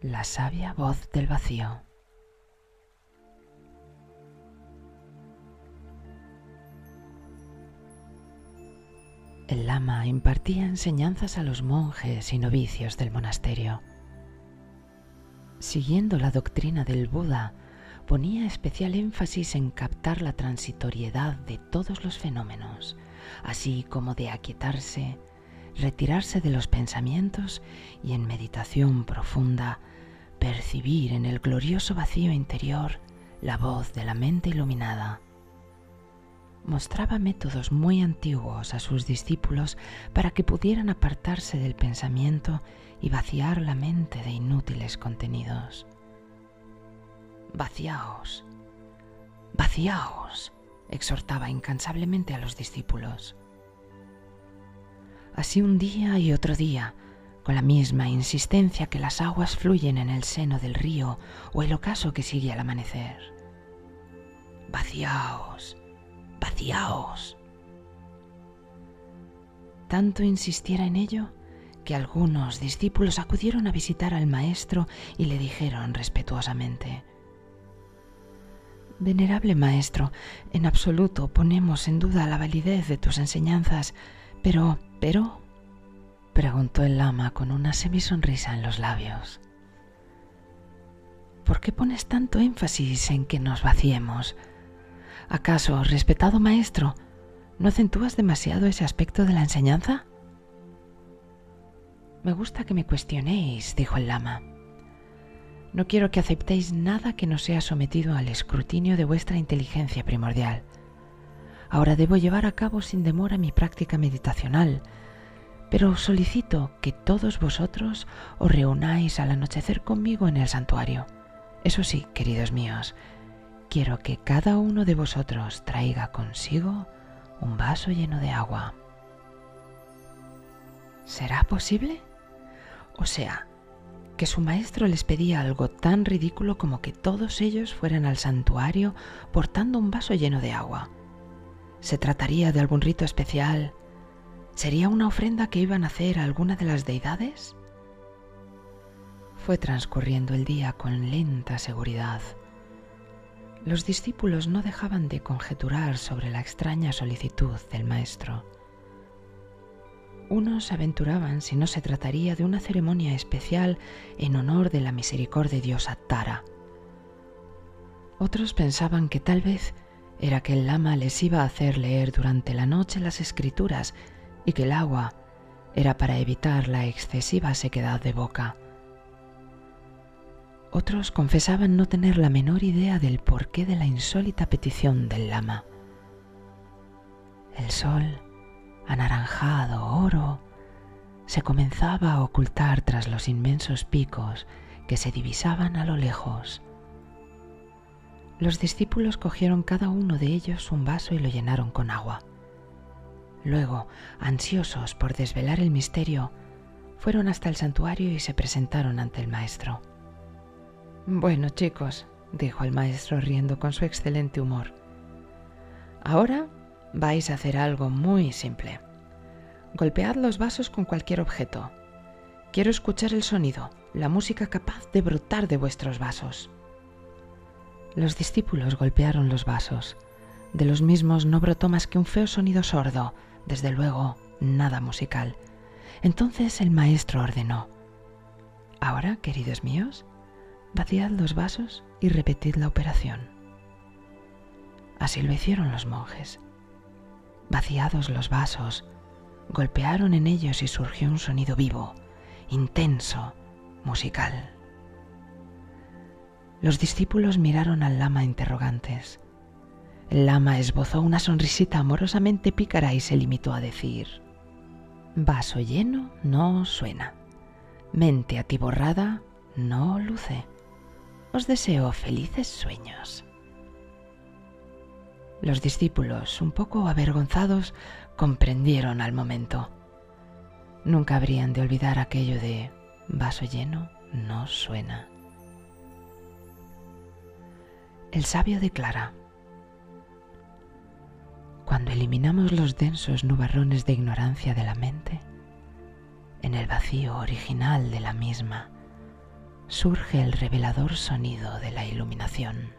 La sabia voz del vacío. El lama impartía enseñanzas a los monjes y novicios del monasterio. Siguiendo la doctrina del Buda, ponía especial énfasis en captar la transitoriedad de todos los fenómenos, así como de aquietarse, retirarse de los pensamientos y en meditación profunda percibir en el glorioso vacío interior la voz de la mente iluminada mostraba métodos muy antiguos a sus discípulos para que pudieran apartarse del pensamiento y vaciar la mente de inútiles contenidos. Vaciaos, vaciaos, exhortaba incansablemente a los discípulos. Así un día y otro día, con la misma insistencia que las aguas fluyen en el seno del río o el ocaso que sigue al amanecer. Vaciaos, vaciaos. Tanto insistiera en ello que algunos discípulos acudieron a visitar al maestro y le dijeron respetuosamente, Venerable maestro, en absoluto ponemos en duda la validez de tus enseñanzas, pero, pero, preguntó el lama con una semisonrisa en los labios. ¿Por qué pones tanto énfasis en que nos vaciemos? ¿Acaso, respetado maestro, no acentúas demasiado ese aspecto de la enseñanza? Me gusta que me cuestionéis, dijo el lama. No quiero que aceptéis nada que no sea sometido al escrutinio de vuestra inteligencia primordial. Ahora debo llevar a cabo sin demora mi práctica meditacional, pero solicito que todos vosotros os reunáis al anochecer conmigo en el santuario. Eso sí, queridos míos, quiero que cada uno de vosotros traiga consigo un vaso lleno de agua. ¿Será posible? O sea, que su maestro les pedía algo tan ridículo como que todos ellos fueran al santuario portando un vaso lleno de agua. ¿Se trataría de algún rito especial? ¿Sería una ofrenda que iban a hacer a alguna de las deidades? Fue transcurriendo el día con lenta seguridad los discípulos no dejaban de conjeturar sobre la extraña solicitud del maestro. Unos aventuraban si no se trataría de una ceremonia especial en honor de la misericordia diosa Tara. Otros pensaban que tal vez era que el lama les iba a hacer leer durante la noche las escrituras y que el agua era para evitar la excesiva sequedad de boca. Otros confesaban no tener la menor idea del porqué de la insólita petición del lama. El sol, anaranjado, oro, se comenzaba a ocultar tras los inmensos picos que se divisaban a lo lejos. Los discípulos cogieron cada uno de ellos un vaso y lo llenaron con agua. Luego, ansiosos por desvelar el misterio, fueron hasta el santuario y se presentaron ante el maestro. Bueno, chicos, dijo el maestro riendo con su excelente humor. Ahora vais a hacer algo muy simple. Golpead los vasos con cualquier objeto. Quiero escuchar el sonido, la música capaz de brotar de vuestros vasos. Los discípulos golpearon los vasos. De los mismos no brotó más que un feo sonido sordo, desde luego nada musical. Entonces el maestro ordenó, Ahora, queridos míos, vaciad los vasos y repetid la operación. Así lo hicieron los monjes. Vaciados los vasos, golpearon en ellos y surgió un sonido vivo, intenso, musical. Los discípulos miraron al lama interrogantes. El lama esbozó una sonrisita amorosamente pícara y se limitó a decir, Vaso lleno no suena, mente atiborrada no luce os deseo felices sueños. Los discípulos, un poco avergonzados, comprendieron al momento. Nunca habrían de olvidar aquello de vaso lleno no suena. El sabio declara, cuando eliminamos los densos nubarrones de ignorancia de la mente, en el vacío original de la misma, surge el revelador sonido de la iluminación.